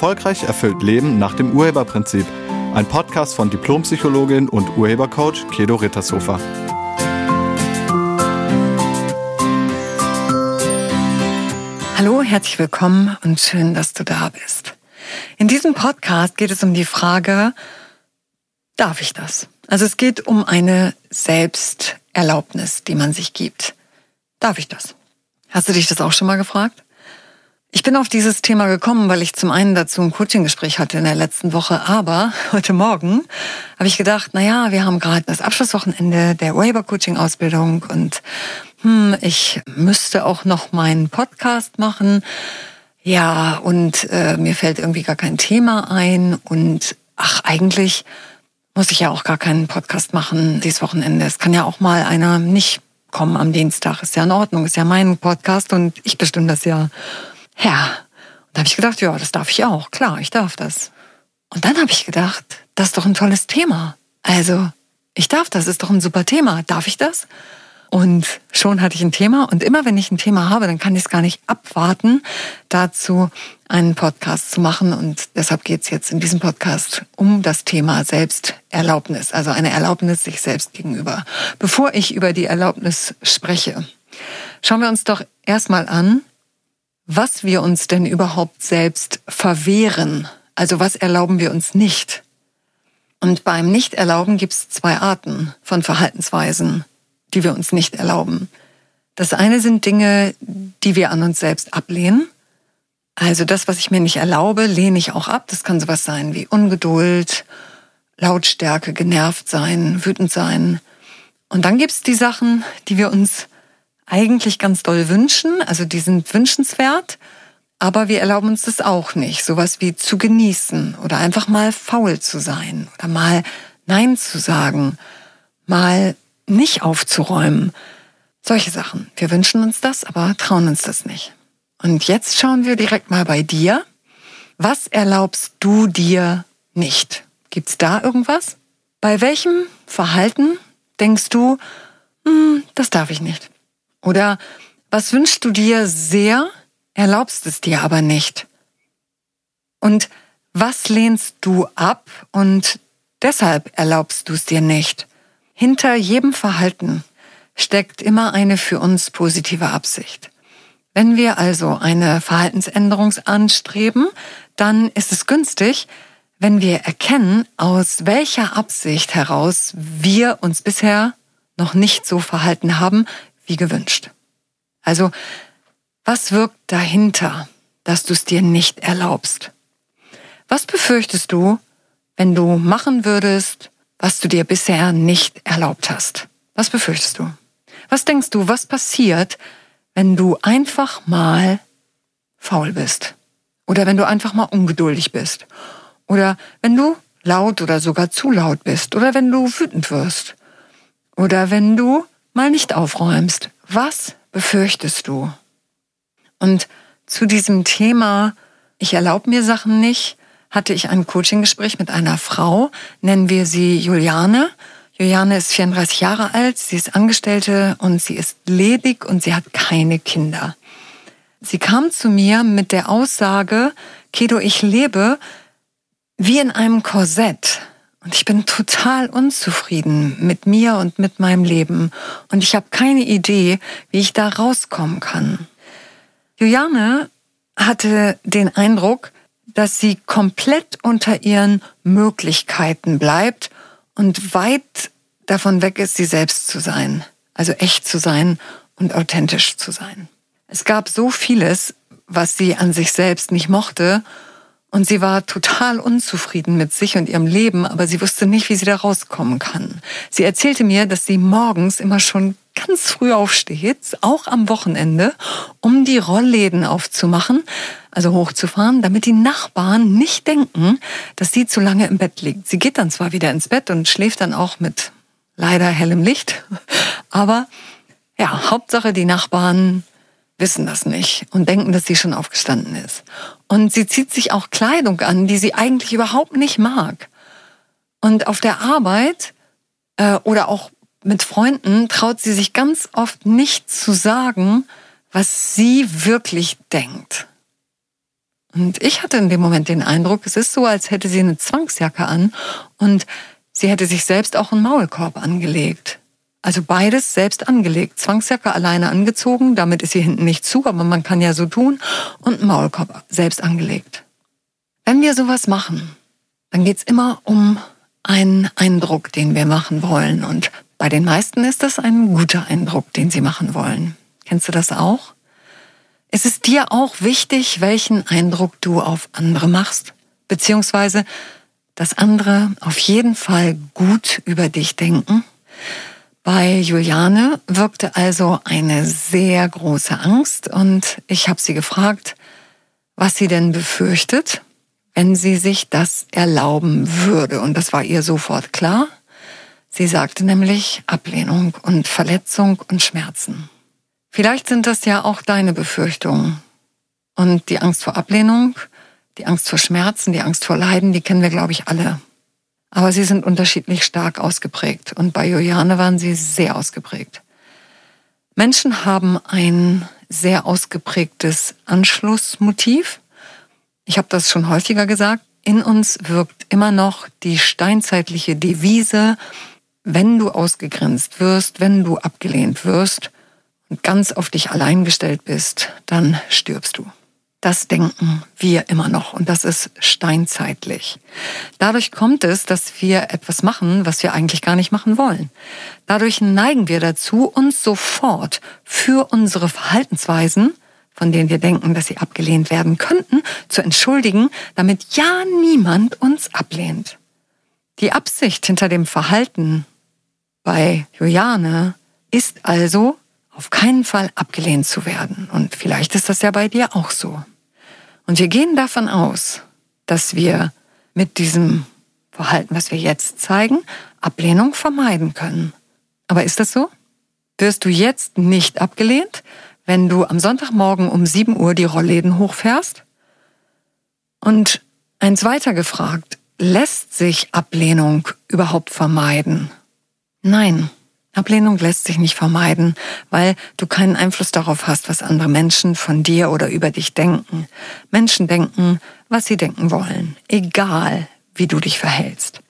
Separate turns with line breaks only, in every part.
Erfolgreich erfüllt Leben nach dem Urheberprinzip. Ein Podcast von Diplompsychologin und Urhebercoach Kedo Rittershofer.
Hallo, herzlich willkommen und schön, dass du da bist. In diesem Podcast geht es um die Frage, darf ich das? Also es geht um eine Selbsterlaubnis, die man sich gibt. Darf ich das? Hast du dich das auch schon mal gefragt? Ich bin auf dieses Thema gekommen, weil ich zum einen dazu ein Coaching-Gespräch hatte in der letzten Woche, aber heute Morgen habe ich gedacht, na ja, wir haben gerade das Abschlusswochenende der Waiver-Coaching-Ausbildung und hm, ich müsste auch noch meinen Podcast machen. Ja, und äh, mir fällt irgendwie gar kein Thema ein und ach, eigentlich muss ich ja auch gar keinen Podcast machen dieses Wochenende. Es kann ja auch mal einer nicht kommen am Dienstag. Ist ja in Ordnung, ist ja mein Podcast und ich bestimme das ja. Ja. Und da habe ich gedacht, ja, das darf ich auch. Klar, ich darf das. Und dann habe ich gedacht, das ist doch ein tolles Thema. Also, ich darf das, ist doch ein super Thema. Darf ich das? Und schon hatte ich ein Thema. Und immer wenn ich ein Thema habe, dann kann ich es gar nicht abwarten, dazu einen Podcast zu machen. Und deshalb geht es jetzt in diesem Podcast um das Thema Selbsterlaubnis, also eine Erlaubnis sich selbst gegenüber. Bevor ich über die Erlaubnis spreche, schauen wir uns doch erstmal an, was wir uns denn überhaupt selbst verwehren. Also was erlauben wir uns nicht? Und beim Nicht-Erlauben gibt es zwei Arten von Verhaltensweisen die wir uns nicht erlauben. Das eine sind Dinge, die wir an uns selbst ablehnen. Also das, was ich mir nicht erlaube, lehne ich auch ab. Das kann sowas sein wie Ungeduld, Lautstärke, genervt sein, wütend sein. Und dann gibt's die Sachen, die wir uns eigentlich ganz doll wünschen. Also die sind wünschenswert, aber wir erlauben uns das auch nicht. Sowas wie zu genießen oder einfach mal faul zu sein oder mal Nein zu sagen, mal nicht aufzuräumen. Solche Sachen. Wir wünschen uns das, aber trauen uns das nicht. Und jetzt schauen wir direkt mal bei dir. Was erlaubst du dir nicht? Gibt's da irgendwas? Bei welchem Verhalten denkst du, hm, das darf ich nicht? Oder was wünschst du dir sehr, erlaubst es dir aber nicht? Und was lehnst du ab und deshalb erlaubst du es dir nicht? Hinter jedem Verhalten steckt immer eine für uns positive Absicht. Wenn wir also eine Verhaltensänderung anstreben, dann ist es günstig, wenn wir erkennen, aus welcher Absicht heraus wir uns bisher noch nicht so verhalten haben, wie gewünscht. Also, was wirkt dahinter, dass du es dir nicht erlaubst? Was befürchtest du, wenn du machen würdest, was du dir bisher nicht erlaubt hast. Was befürchtest du? Was denkst du, was passiert, wenn du einfach mal faul bist? Oder wenn du einfach mal ungeduldig bist? Oder wenn du laut oder sogar zu laut bist? Oder wenn du wütend wirst? Oder wenn du mal nicht aufräumst? Was befürchtest du? Und zu diesem Thema, ich erlaube mir Sachen nicht, hatte ich ein Coaching-Gespräch mit einer Frau, nennen wir sie Juliane. Juliane ist 34 Jahre alt, sie ist Angestellte und sie ist ledig und sie hat keine Kinder. Sie kam zu mir mit der Aussage, Kedo, ich lebe wie in einem Korsett und ich bin total unzufrieden mit mir und mit meinem Leben und ich habe keine Idee, wie ich da rauskommen kann. Juliane hatte den Eindruck, dass sie komplett unter ihren Möglichkeiten bleibt und weit davon weg ist, sie selbst zu sein. Also echt zu sein und authentisch zu sein. Es gab so vieles, was sie an sich selbst nicht mochte und sie war total unzufrieden mit sich und ihrem Leben, aber sie wusste nicht, wie sie da rauskommen kann. Sie erzählte mir, dass sie morgens immer schon ganz früh aufsteht, auch am Wochenende, um die Rollläden aufzumachen, also hochzufahren, damit die Nachbarn nicht denken, dass sie zu lange im Bett liegt. Sie geht dann zwar wieder ins Bett und schläft dann auch mit leider hellem Licht, aber ja, Hauptsache die Nachbarn wissen das nicht und denken, dass sie schon aufgestanden ist. Und sie zieht sich auch Kleidung an, die sie eigentlich überhaupt nicht mag. Und auf der Arbeit äh, oder auch mit Freunden traut sie sich ganz oft nicht zu sagen, was sie wirklich denkt. Und ich hatte in dem Moment den Eindruck, es ist so, als hätte sie eine Zwangsjacke an und sie hätte sich selbst auch einen Maulkorb angelegt. Also beides selbst angelegt. Zwangsjacke alleine angezogen, damit ist sie hinten nicht zu, aber man kann ja so tun. Und Maulkorb selbst angelegt. Wenn wir sowas machen, dann geht's immer um einen Eindruck, den wir machen wollen. Und bei den meisten ist das ein guter Eindruck, den sie machen wollen. Kennst du das auch? Ist es dir auch wichtig, welchen Eindruck du auf andere machst? Beziehungsweise, dass andere auf jeden Fall gut über dich denken? Bei Juliane wirkte also eine sehr große Angst und ich habe sie gefragt, was sie denn befürchtet, wenn sie sich das erlauben würde. Und das war ihr sofort klar. Sie sagte nämlich Ablehnung und Verletzung und Schmerzen. Vielleicht sind das ja auch deine Befürchtungen. Und die Angst vor Ablehnung, die Angst vor Schmerzen, die Angst vor Leiden, die kennen wir, glaube ich, alle. Aber sie sind unterschiedlich stark ausgeprägt. Und bei Juliane waren sie sehr ausgeprägt. Menschen haben ein sehr ausgeprägtes Anschlussmotiv. Ich habe das schon häufiger gesagt. In uns wirkt immer noch die steinzeitliche Devise, wenn du ausgegrenzt wirst, wenn du abgelehnt wirst und ganz auf dich allein gestellt bist, dann stirbst du. Das denken wir immer noch und das ist steinzeitlich. Dadurch kommt es, dass wir etwas machen, was wir eigentlich gar nicht machen wollen. Dadurch neigen wir dazu, uns sofort für unsere Verhaltensweisen, von denen wir denken, dass sie abgelehnt werden könnten, zu entschuldigen, damit ja niemand uns ablehnt. Die Absicht hinter dem Verhalten bei Juliane ist also, auf keinen Fall abgelehnt zu werden. Und vielleicht ist das ja bei dir auch so. Und wir gehen davon aus, dass wir mit diesem Verhalten, was wir jetzt zeigen, Ablehnung vermeiden können. Aber ist das so? Wirst du jetzt nicht abgelehnt, wenn du am Sonntagmorgen um 7 Uhr die Rollläden hochfährst? Und eins weiter gefragt, lässt sich Ablehnung überhaupt vermeiden? Nein. Ablehnung lässt sich nicht vermeiden, weil du keinen Einfluss darauf hast, was andere Menschen von dir oder über dich denken. Menschen denken, was sie denken wollen, egal wie du dich verhältst.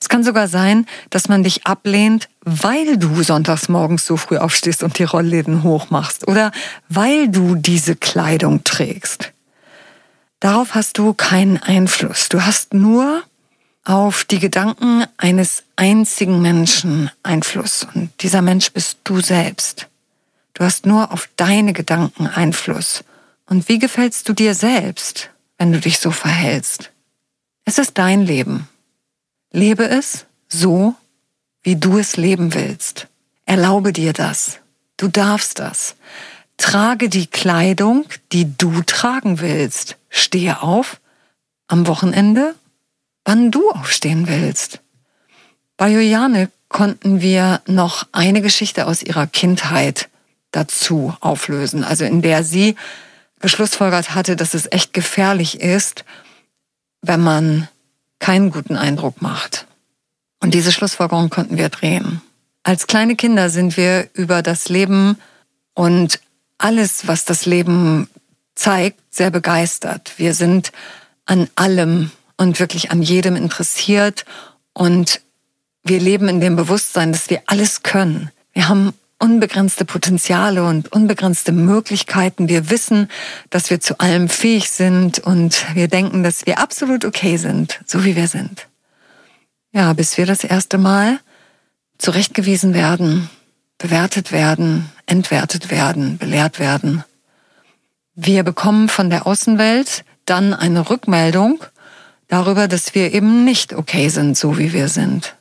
Es kann sogar sein, dass man dich ablehnt, weil du sonntags morgens so früh aufstehst und die Rollläden hochmachst oder weil du diese Kleidung trägst. Darauf hast du keinen Einfluss. Du hast nur auf die Gedanken eines einzigen Menschen Einfluss. Und dieser Mensch bist du selbst. Du hast nur auf deine Gedanken Einfluss. Und wie gefällst du dir selbst, wenn du dich so verhältst? Es ist dein Leben. Lebe es so, wie du es leben willst. Erlaube dir das. Du darfst das. Trage die Kleidung, die du tragen willst. Stehe auf am Wochenende wann du aufstehen willst. Bei Juliane konnten wir noch eine Geschichte aus ihrer Kindheit dazu auflösen, also in der sie geschlussfolgert hatte, dass es echt gefährlich ist, wenn man keinen guten Eindruck macht. Und diese Schlussfolgerung konnten wir drehen. Als kleine Kinder sind wir über das Leben und alles, was das Leben zeigt, sehr begeistert. Wir sind an allem und wirklich an jedem interessiert. Und wir leben in dem Bewusstsein, dass wir alles können. Wir haben unbegrenzte Potenziale und unbegrenzte Möglichkeiten. Wir wissen, dass wir zu allem fähig sind und wir denken, dass wir absolut okay sind, so wie wir sind. Ja, bis wir das erste Mal zurechtgewiesen werden, bewertet werden, entwertet werden, belehrt werden. Wir bekommen von der Außenwelt dann eine Rückmeldung darüber, dass wir eben nicht okay sind, so wie wir sind.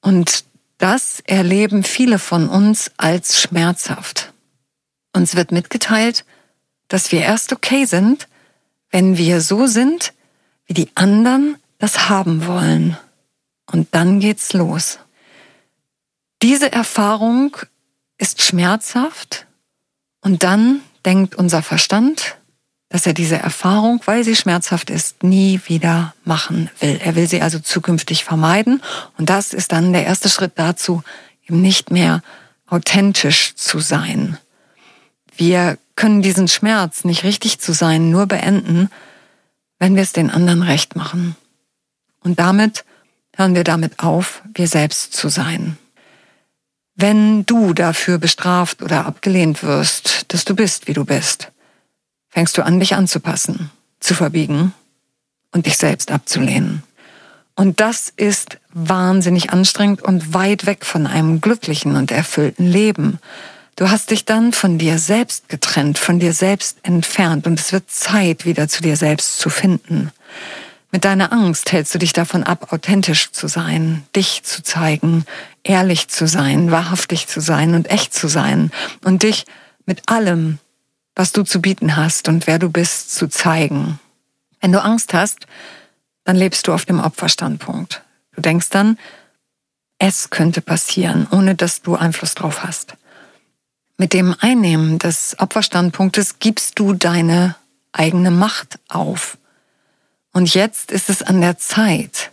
Und das erleben viele von uns als schmerzhaft. Uns wird mitgeteilt, dass wir erst okay sind, wenn wir so sind, wie die anderen das haben wollen. Und dann geht's los. Diese Erfahrung ist schmerzhaft und dann denkt unser Verstand, dass er diese Erfahrung, weil sie schmerzhaft ist, nie wieder machen will. Er will sie also zukünftig vermeiden. Und das ist dann der erste Schritt dazu, eben nicht mehr authentisch zu sein. Wir können diesen Schmerz, nicht richtig zu sein, nur beenden, wenn wir es den anderen recht machen. Und damit hören wir damit auf, wir selbst zu sein. Wenn du dafür bestraft oder abgelehnt wirst, dass du bist, wie du bist, fängst du an, dich anzupassen, zu verbiegen und dich selbst abzulehnen. Und das ist wahnsinnig anstrengend und weit weg von einem glücklichen und erfüllten Leben. Du hast dich dann von dir selbst getrennt, von dir selbst entfernt und es wird Zeit, wieder zu dir selbst zu finden. Mit deiner Angst hältst du dich davon ab, authentisch zu sein, dich zu zeigen, ehrlich zu sein, wahrhaftig zu sein und echt zu sein und dich mit allem, was du zu bieten hast und wer du bist, zu zeigen. Wenn du Angst hast, dann lebst du auf dem Opferstandpunkt. Du denkst dann, es könnte passieren, ohne dass du Einfluss drauf hast. Mit dem Einnehmen des Opferstandpunktes gibst du deine eigene Macht auf. Und jetzt ist es an der Zeit,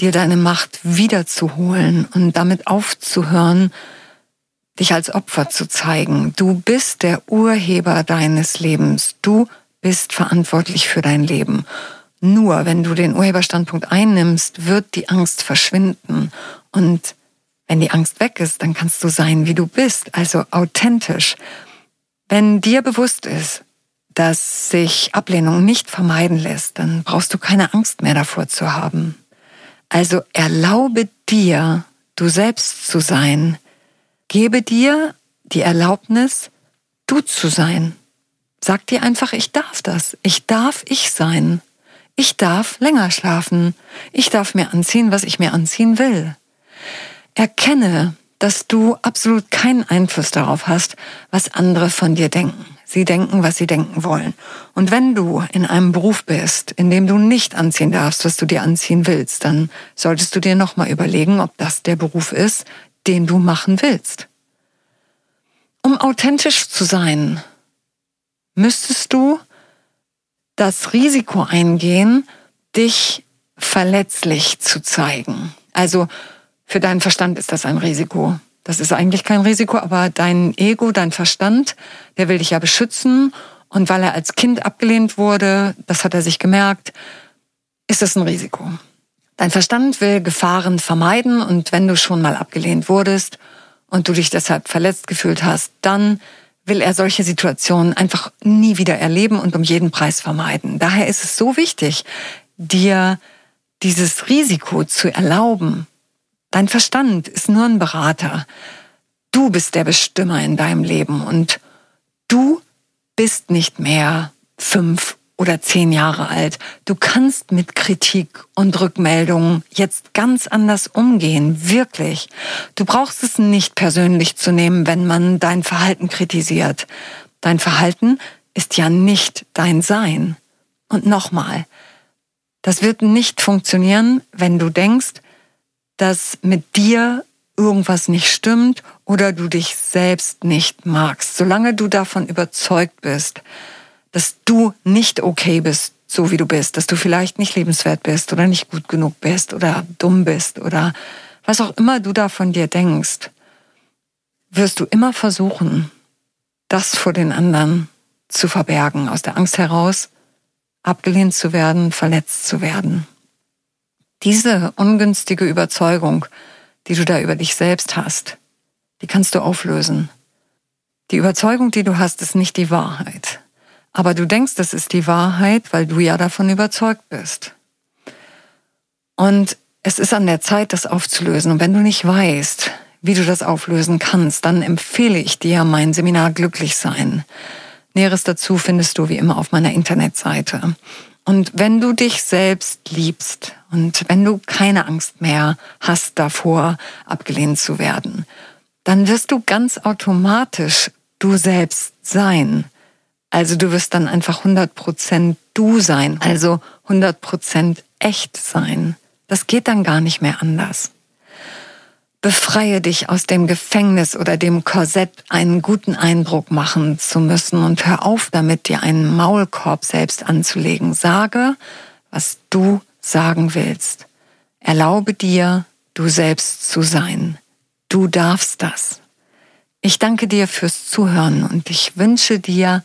dir deine Macht wiederzuholen und damit aufzuhören, dich als Opfer zu zeigen. Du bist der Urheber deines Lebens. Du bist verantwortlich für dein Leben. Nur wenn du den Urheberstandpunkt einnimmst, wird die Angst verschwinden. Und wenn die Angst weg ist, dann kannst du sein, wie du bist, also authentisch. Wenn dir bewusst ist, dass sich Ablehnung nicht vermeiden lässt, dann brauchst du keine Angst mehr davor zu haben. Also erlaube dir, du selbst zu sein. Gebe dir die Erlaubnis, du zu sein. Sag dir einfach, ich darf das. Ich darf ich sein. Ich darf länger schlafen. Ich darf mir anziehen, was ich mir anziehen will. Erkenne, dass du absolut keinen Einfluss darauf hast, was andere von dir denken. Sie denken, was sie denken wollen. Und wenn du in einem Beruf bist, in dem du nicht anziehen darfst, was du dir anziehen willst, dann solltest du dir nochmal überlegen, ob das der Beruf ist, den du machen willst. Um authentisch zu sein, müsstest du das Risiko eingehen, dich verletzlich zu zeigen. Also für deinen Verstand ist das ein Risiko. Das ist eigentlich kein Risiko, aber dein Ego, dein Verstand, der will dich ja beschützen. Und weil er als Kind abgelehnt wurde, das hat er sich gemerkt, ist es ein Risiko. Dein Verstand will Gefahren vermeiden und wenn du schon mal abgelehnt wurdest und du dich deshalb verletzt gefühlt hast, dann will er solche Situationen einfach nie wieder erleben und um jeden Preis vermeiden. Daher ist es so wichtig, dir dieses Risiko zu erlauben, Dein Verstand ist nur ein Berater. Du bist der Bestimmer in deinem Leben und du bist nicht mehr fünf oder zehn Jahre alt. Du kannst mit Kritik und Rückmeldungen jetzt ganz anders umgehen, wirklich. Du brauchst es nicht persönlich zu nehmen, wenn man dein Verhalten kritisiert. Dein Verhalten ist ja nicht dein Sein. Und nochmal, das wird nicht funktionieren, wenn du denkst, dass mit dir irgendwas nicht stimmt oder du dich selbst nicht magst. Solange du davon überzeugt bist, dass du nicht okay bist, so wie du bist, dass du vielleicht nicht lebenswert bist oder nicht gut genug bist oder dumm bist oder was auch immer du da von dir denkst, wirst du immer versuchen, das vor den anderen zu verbergen, aus der Angst heraus, abgelehnt zu werden, verletzt zu werden. Diese ungünstige Überzeugung, die du da über dich selbst hast, die kannst du auflösen. Die Überzeugung, die du hast, ist nicht die Wahrheit. Aber du denkst, das ist die Wahrheit, weil du ja davon überzeugt bist. Und es ist an der Zeit, das aufzulösen. Und wenn du nicht weißt, wie du das auflösen kannst, dann empfehle ich dir mein Seminar Glücklich sein. Näheres dazu findest du wie immer auf meiner Internetseite. Und wenn du dich selbst liebst und wenn du keine Angst mehr hast davor, abgelehnt zu werden, dann wirst du ganz automatisch du selbst sein. Also du wirst dann einfach 100% du sein, also 100% echt sein. Das geht dann gar nicht mehr anders. Befreie dich aus dem Gefängnis oder dem Korsett, einen guten Eindruck machen zu müssen und hör auf damit, dir einen Maulkorb selbst anzulegen. Sage, was du sagen willst. Erlaube dir, du selbst zu sein. Du darfst das. Ich danke dir fürs Zuhören und ich wünsche dir